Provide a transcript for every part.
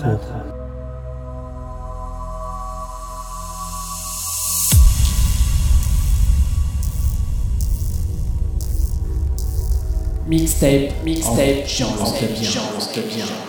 L'intro. Mixtape, mixtape, Jean Lostebien. Total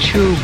you.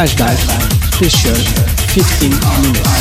Flashback Special 15 minutes.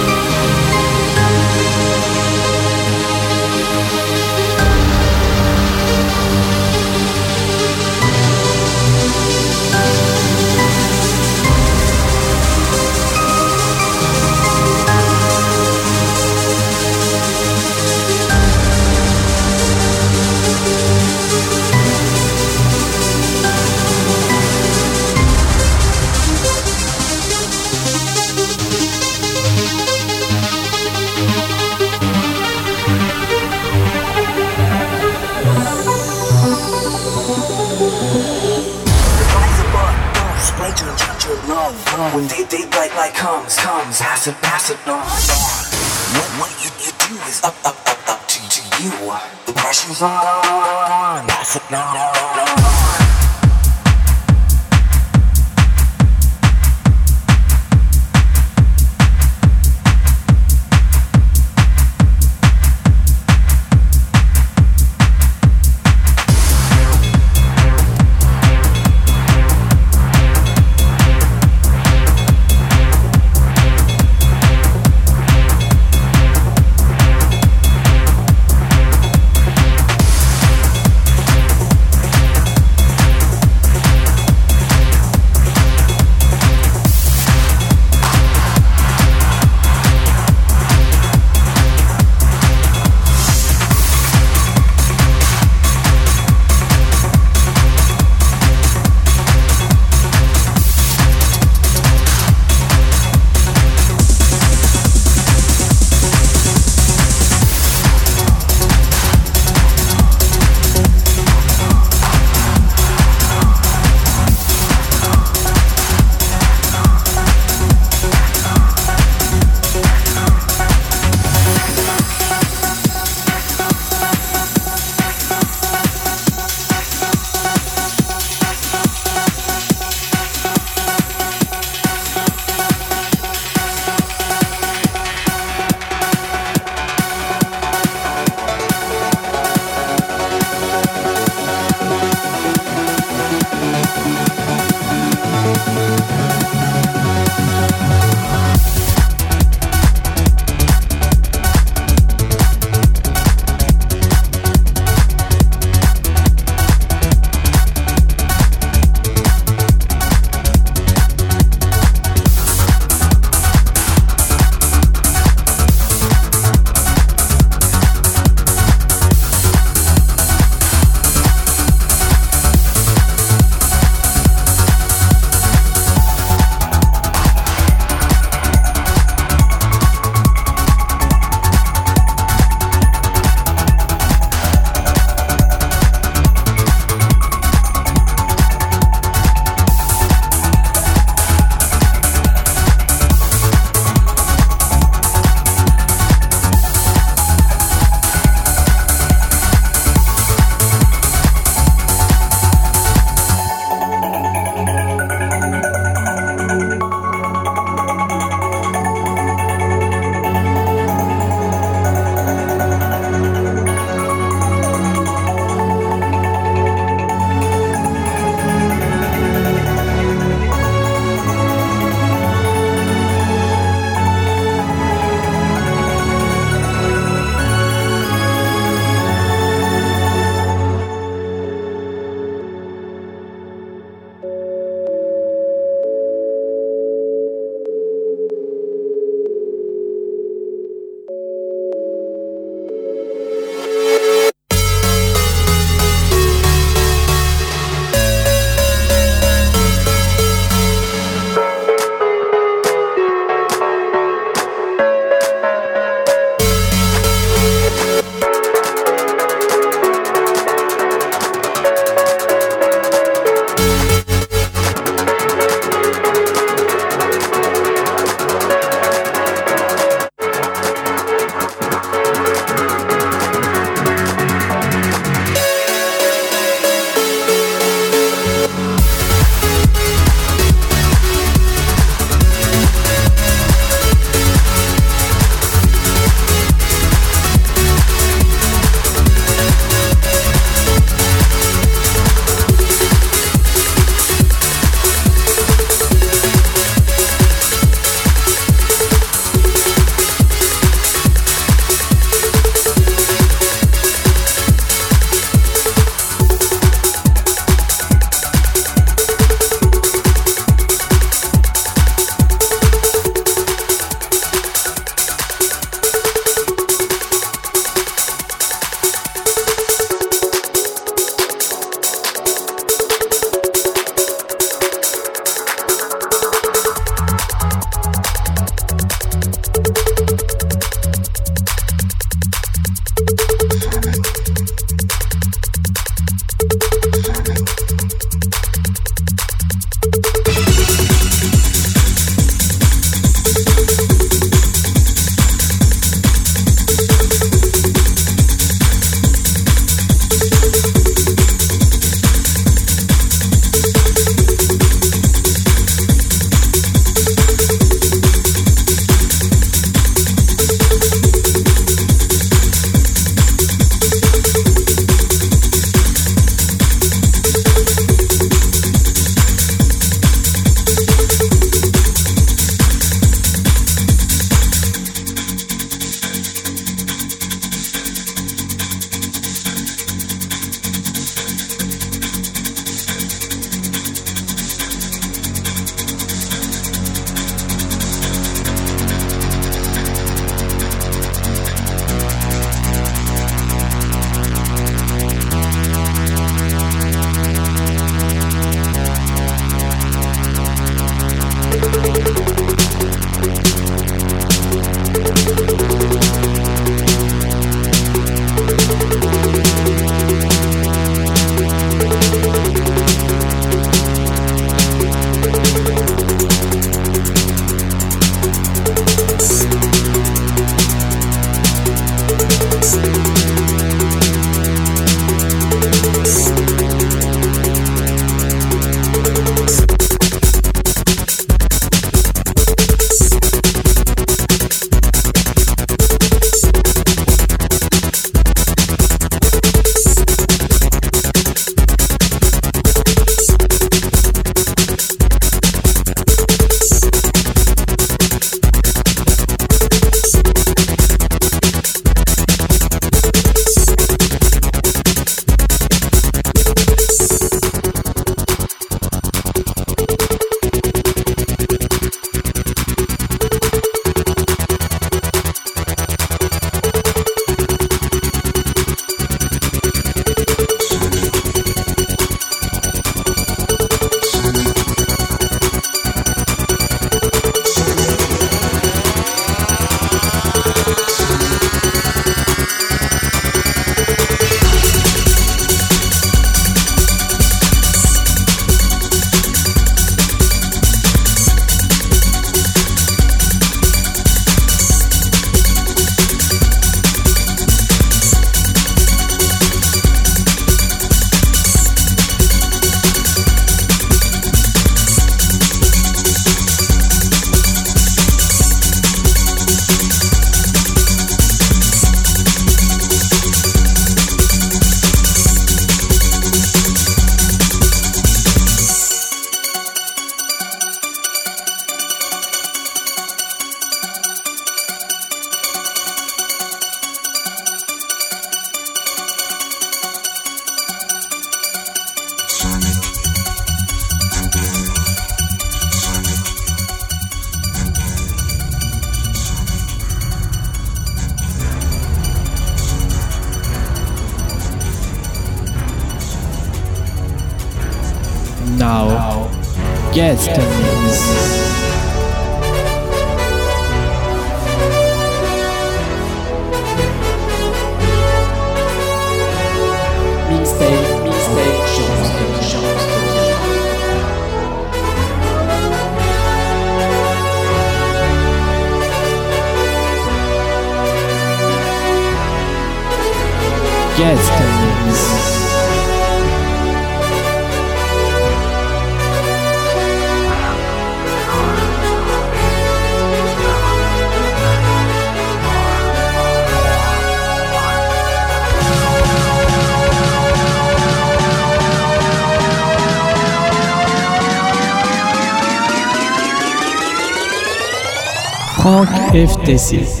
If this is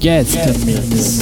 gets the.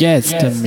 Mixtape.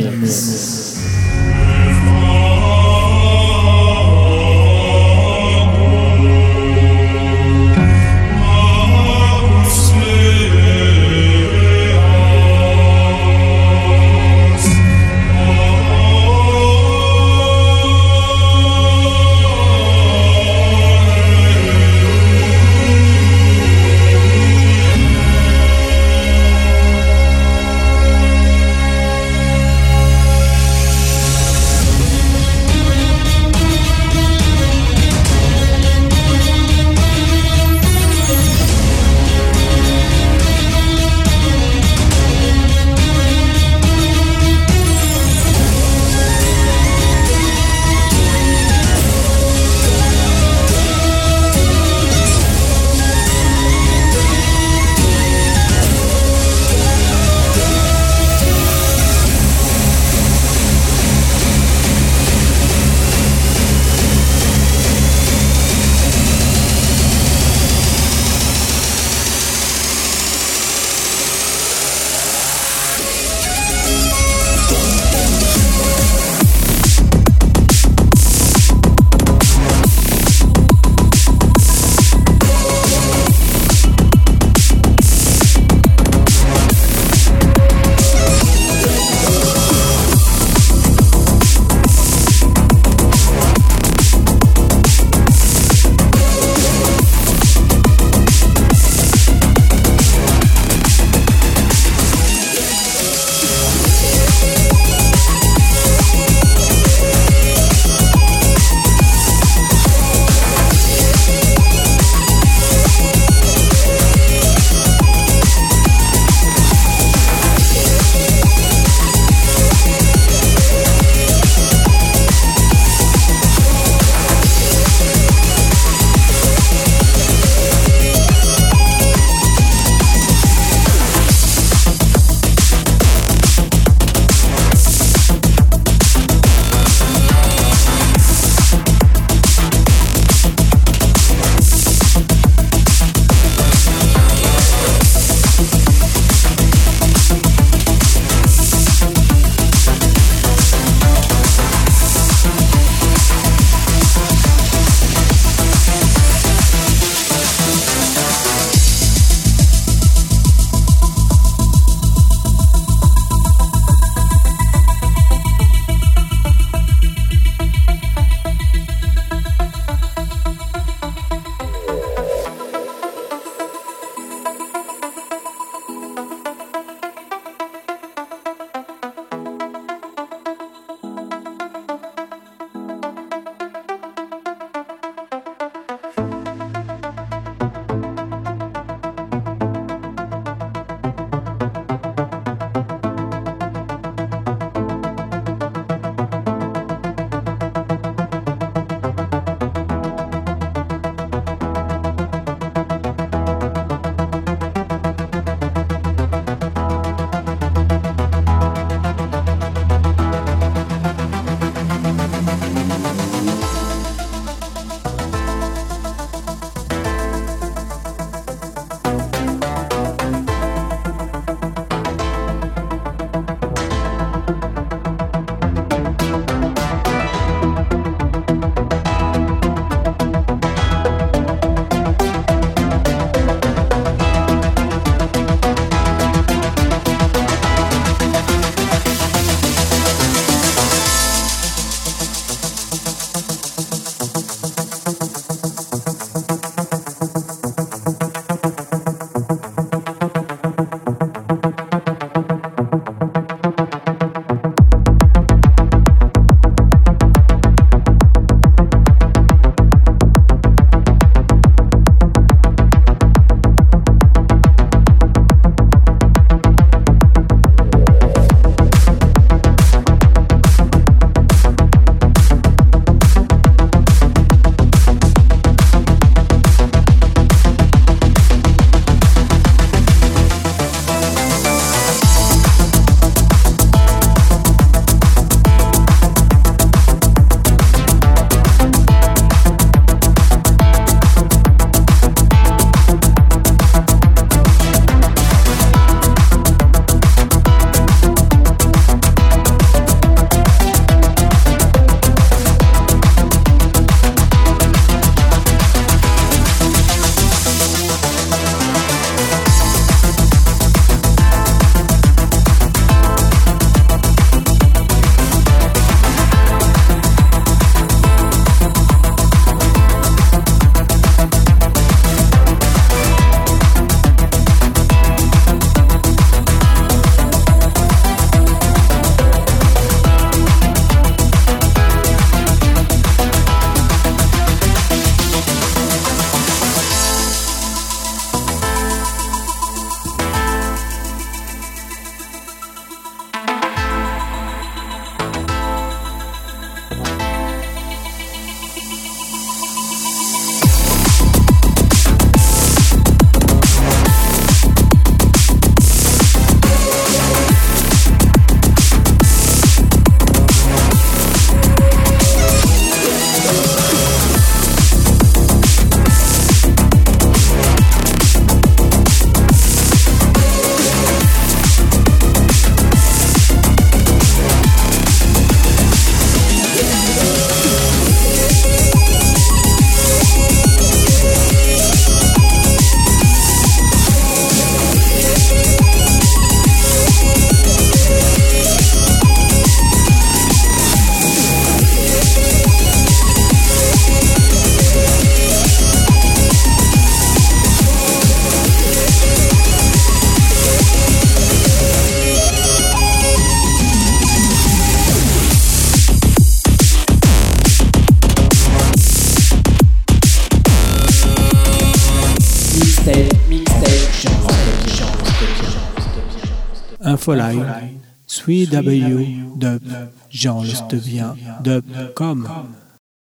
3W, dub, Jean le Stevien, dub.com.